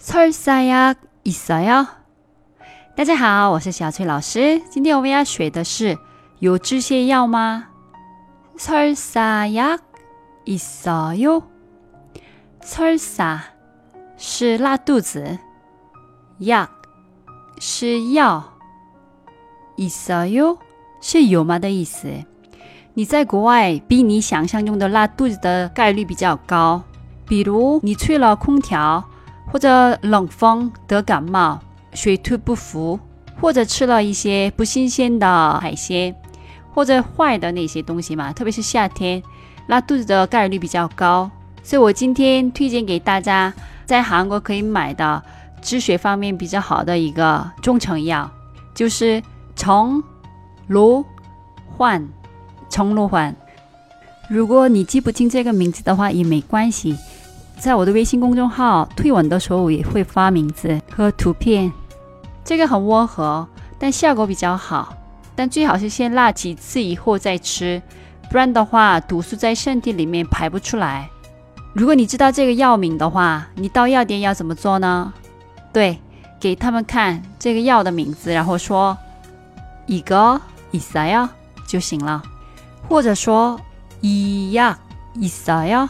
설사약있어요？大家好，我是小翠老师。今天我们要学的是有止泻药吗？설사약있어 요？ 설사是拉肚子，약是药，있어요是有吗的意思。你在国外比你想象中的拉肚子的概率比较高，比如你吹了空调， 或者冷风得感冒、水土不服，或者吃了一些不新鲜的海鲜，或者坏的那些东西嘛。特别是夏天，拉肚子的概率比较高。所以我今天推荐给大家，在韩国可以买的止血方面比较好的一个中成药，就是从罗焕。重罗环，如果你记不清这个名字的话也没关系，在我的微信公众号推文的时候也会发名字和图片。这个很温和，但效果比较好，但最好是先辣几次以后再吃，不然的话毒素在身体里面排不出来。如果你知道这个药名的话，你到药店要怎么做呢？对，给他们看这个药的名字，然后说一个意思呀就行了。或者说一样意思呀？